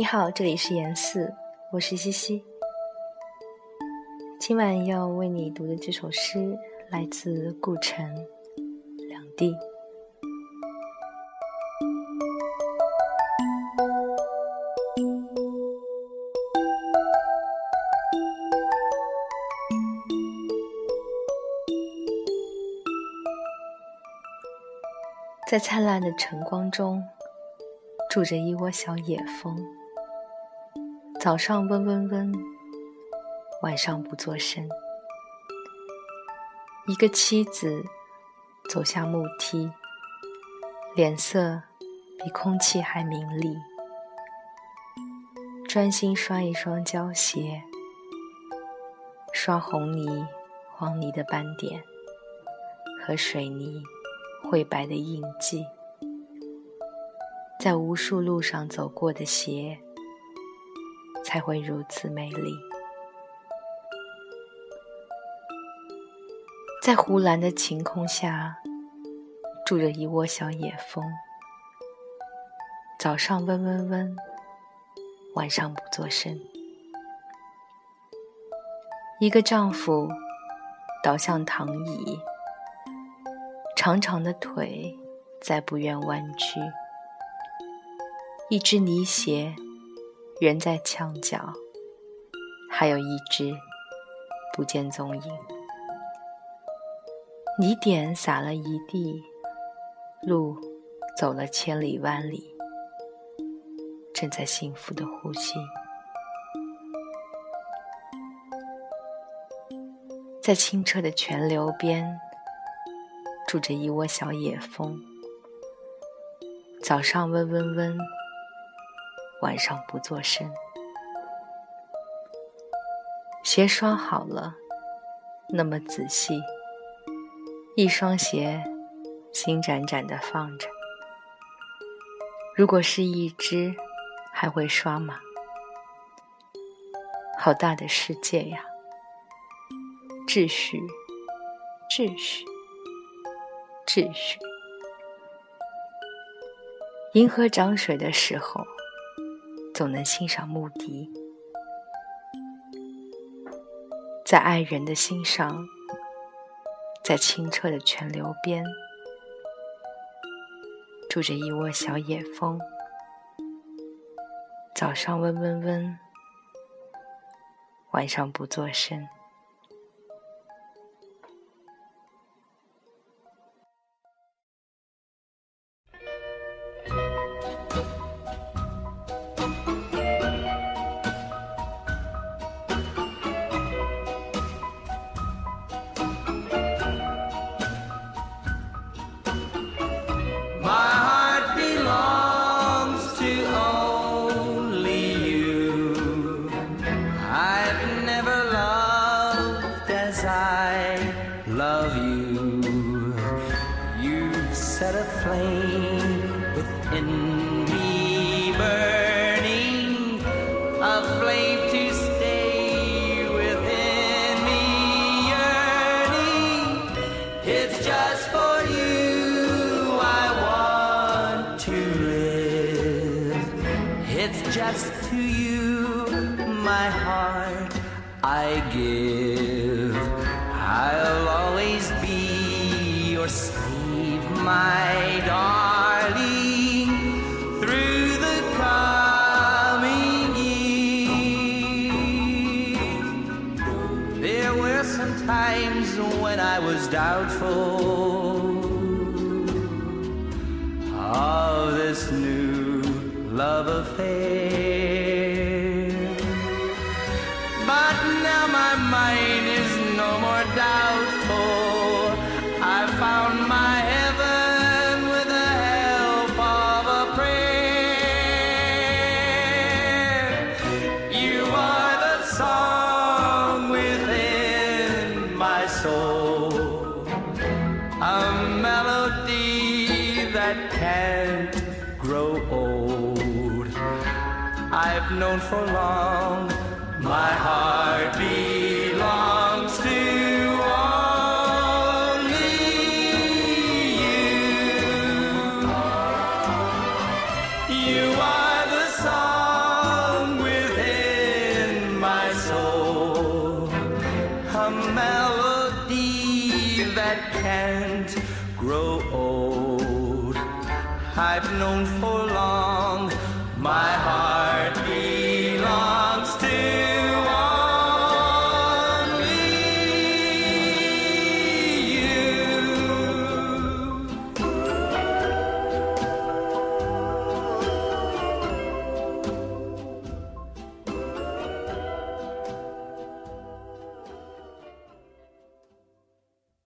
你好，这里是言四，我是西西。今晚要为你读的这首诗来自顾城，《两地》。在灿烂的晨光中，住着一窝小野蜂。早上嗡嗡嗡，晚上不作声。一个妻子走下木梯，脸色比空气还明丽，专心刷一双胶鞋，刷红泥、黄泥的斑点和水泥。灰白的印记，在无数路上走过的鞋，才会如此美丽。在湖蓝的晴空下，住着一窝小野蜂。早上嗡嗡嗡，晚上不作声。一个丈夫倒向躺椅。长长的腿再不愿弯曲，一只泥鞋人在墙角，还有一只不见踪影。泥点洒了一地，路走了千里万里，正在幸福的呼吸，在清澈的泉流边。住着一窝小野蜂，早上嗡嗡嗡，晚上不作声。鞋刷好了，那么仔细，一双鞋新崭崭的放着。如果是一只，还会刷吗？好大的世界呀！秩序，秩序。秩序。银河涨水的时候，总能欣赏牧笛。在爱人的心上，在清澈的泉流边，住着一窝小野蜂。早上嗡嗡嗡，晚上不作声。Flame within me burning, a flame to stay within me yearning. It's just for you I want to live. It's just to you my heart I give. I'll always be your my darling, through the coming years. There were some times when I was doubtful of this new love affair. old. I've known for long, my heart belongs to only you. You are the song within my soul, a melody that can't grow old. I've known for long. My heart